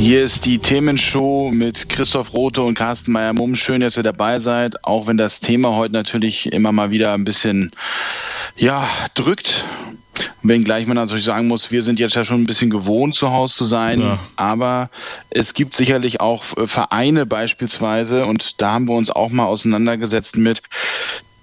Hier ist die Themenshow mit Christoph Rote und Carsten Meyer-Mumm. Schön, dass ihr dabei seid, auch wenn das Thema heute natürlich immer mal wieder ein bisschen, ja, drückt. Wenngleich man natürlich sagen muss, wir sind jetzt ja schon ein bisschen gewohnt, zu Hause zu sein. Ja. Aber es gibt sicherlich auch äh, Vereine beispielsweise, und da haben wir uns auch mal auseinandergesetzt mit,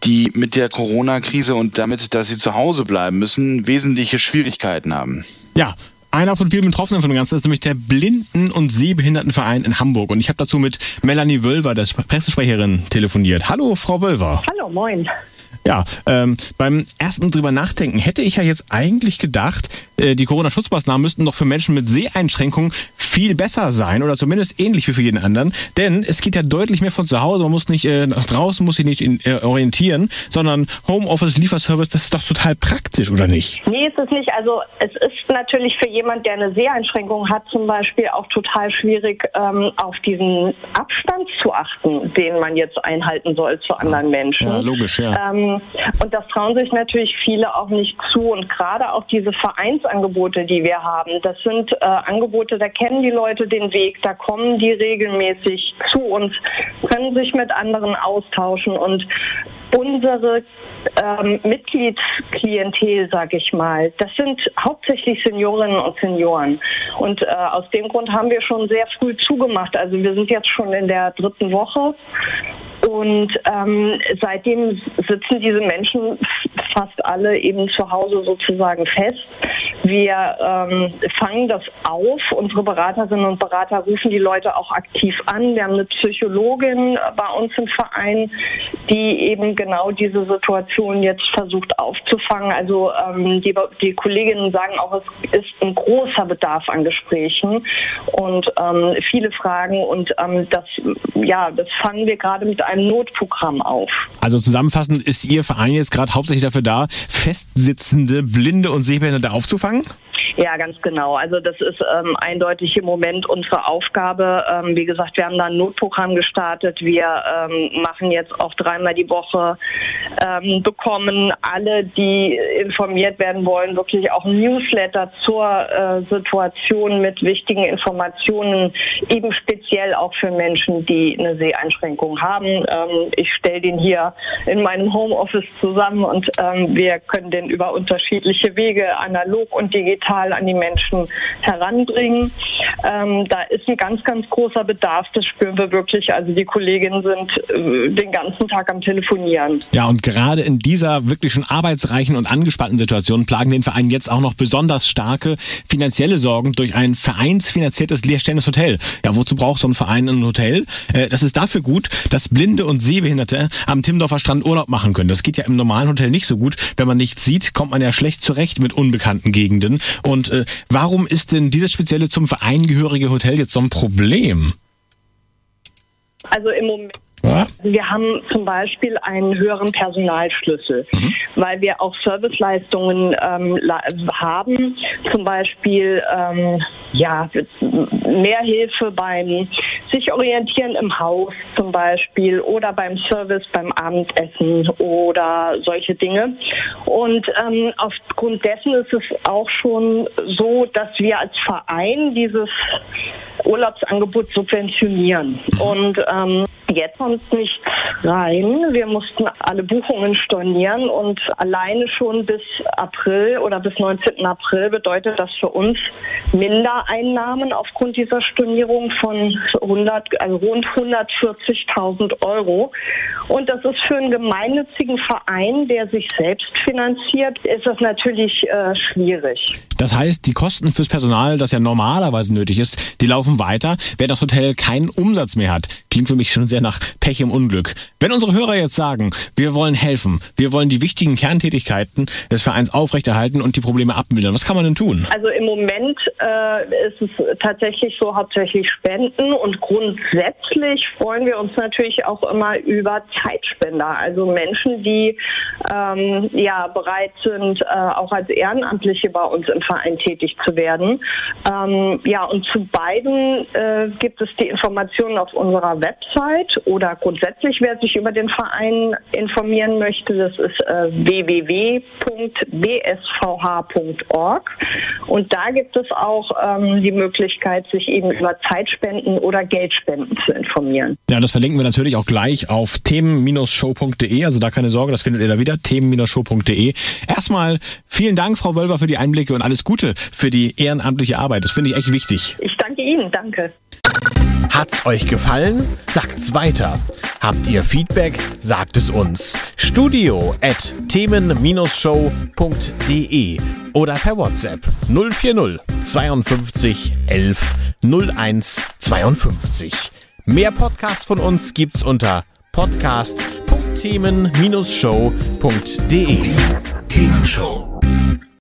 die mit der Corona-Krise und damit, dass sie zu Hause bleiben müssen, wesentliche Schwierigkeiten haben. Ja, einer von vielen Betroffenen von dem Ganzen ist nämlich der Blinden- und Sehbehindertenverein in Hamburg. Und ich habe dazu mit Melanie Wölver, der Pressesprecherin, telefoniert. Hallo, Frau Wölver. Hallo, moin. Ja, ähm, beim ersten drüber nachdenken hätte ich ja jetzt eigentlich gedacht, äh, die Corona-Schutzmaßnahmen müssten doch für Menschen mit Seheinschränkungen viel besser sein oder zumindest ähnlich wie für jeden anderen. Denn es geht ja deutlich mehr von zu Hause. Man muss nicht äh, nach draußen, muss sich nicht in, äh, orientieren, sondern Homeoffice, Lieferservice, das ist doch total praktisch, oder nicht? Nee, ist es nicht. Also es ist natürlich für jemand, der eine Seheinschränkung hat, zum Beispiel auch total schwierig, ähm, auf diesen Abstand zu achten, den man jetzt einhalten soll zu anderen Menschen. Ja, logisch, ja. Ähm, und das trauen sich natürlich viele auch nicht zu. Und gerade auch diese Vereinsangebote, die wir haben, das sind äh, Angebote, da kennen die Leute den Weg, da kommen die regelmäßig zu uns, können sich mit anderen austauschen und unsere ähm, Mitgliedsklientel, sage ich mal, das sind hauptsächlich Seniorinnen und Senioren. Und äh, aus dem Grund haben wir schon sehr früh zugemacht. Also wir sind jetzt schon in der dritten Woche und ähm, seitdem sitzen diese Menschen fast alle eben zu Hause sozusagen fest. Wir ähm, fangen das auf. Unsere Beraterinnen und Berater rufen die Leute auch aktiv an. Wir haben eine Psychologin bei uns im Verein, die eben genau diese Situation jetzt versucht aufzufangen. Also ähm, die, die, Kolleginnen sagen auch, es ist ein großer Bedarf an Gesprächen und ähm, viele Fragen. Und ähm, das, ja, das fangen wir gerade mit einem Notprogramm auf. Also zusammenfassend ist Ihr Verein jetzt gerade hauptsächlich dafür da, festsitzende Blinde und Sehbehinderte aufzufangen? sagen? Ja, ganz genau. Also das ist ähm, eindeutig im Moment unsere Aufgabe. Ähm, wie gesagt, wir haben da ein Notprogramm gestartet. Wir ähm, machen jetzt auch dreimal die Woche, ähm, bekommen alle, die informiert werden wollen, wirklich auch ein Newsletter zur äh, Situation mit wichtigen Informationen, eben speziell auch für Menschen, die eine Seheinschränkung haben. Ähm, ich stelle den hier in meinem Homeoffice zusammen und ähm, wir können den über unterschiedliche Wege, analog und digital, Material an die Menschen heranbringen. Ähm, da ist ein ganz, ganz großer Bedarf, das spüren wir wirklich. Also die Kolleginnen sind äh, den ganzen Tag am Telefonieren. Ja, und gerade in dieser wirklich schon arbeitsreichen und angespannten Situation plagen den Verein jetzt auch noch besonders starke finanzielle Sorgen durch ein vereinsfinanziertes leerstehendes Hotel. Ja, wozu braucht so ein Verein ein Hotel? Äh, das ist dafür gut, dass Blinde und Sehbehinderte am Timmendorfer Strand Urlaub machen können. Das geht ja im normalen Hotel nicht so gut. Wenn man nichts sieht, kommt man ja schlecht zurecht mit unbekannten Gegenden. Und und äh, warum ist denn dieses spezielle zum Verein gehörige Hotel jetzt so ein Problem? Also im Moment wir haben zum Beispiel einen höheren Personalschlüssel, mhm. weil wir auch Serviceleistungen ähm, haben, zum Beispiel ähm, ja, mehr Hilfe beim sich orientieren im Haus zum Beispiel oder beim Service beim Abendessen oder solche Dinge. Und ähm, aufgrund dessen ist es auch schon so, dass wir als Verein dieses Urlaubsangebot subventionieren. Mhm. Und ähm, jetzt kommt nichts rein. Wir mussten alle Buchungen stornieren und alleine schon bis April oder bis 19. April bedeutet das für uns Mindereinnahmen aufgrund dieser Stornierung von 100, also rund 140.000 Euro. Und das ist für einen gemeinnützigen Verein, der sich selbst finanziert, ist das natürlich äh, schwierig. Das heißt, die Kosten fürs Personal, das ja normalerweise nötig ist, die laufen weiter, wer das Hotel keinen Umsatz mehr hat. klingt für mich schon sehr nach Pech im Unglück. Wenn unsere Hörer jetzt sagen, wir wollen helfen, wir wollen die wichtigen Kerntätigkeiten des Vereins aufrechterhalten und die Probleme abmildern, was kann man denn tun? Also im Moment äh, ist es tatsächlich so hauptsächlich Spenden und grundsätzlich freuen wir uns natürlich auch immer über Zeitspender, also Menschen, die ähm, ja bereit sind, äh, auch als Ehrenamtliche bei uns im Verein tätig zu werden. Ähm, ja, und zu beiden äh, gibt es die Informationen auf unserer Website oder grundsätzlich, wer sich über den Verein informieren möchte, das ist äh, www.bsvh.org und da gibt es auch ähm, die Möglichkeit, sich eben über Zeitspenden oder Geldspenden zu informieren. Ja, das verlinken wir natürlich auch gleich auf themen-show.de, also da keine Sorge, das findet ihr da wieder, themen-show.de. Erstmal vielen Dank, Frau Wölver, für die Einblicke und alles Gute für die ehrenamtliche Arbeit. Das finde ich echt wichtig. Ich danke Ihnen, danke. Hat's euch gefallen? Sagt's weiter. Habt ihr Feedback? Sagt es uns. Studio at themen-show.de oder per WhatsApp 040 52 11 01 52. Mehr Podcasts von uns gibt's unter podcast.themen-show.de. Themenshow.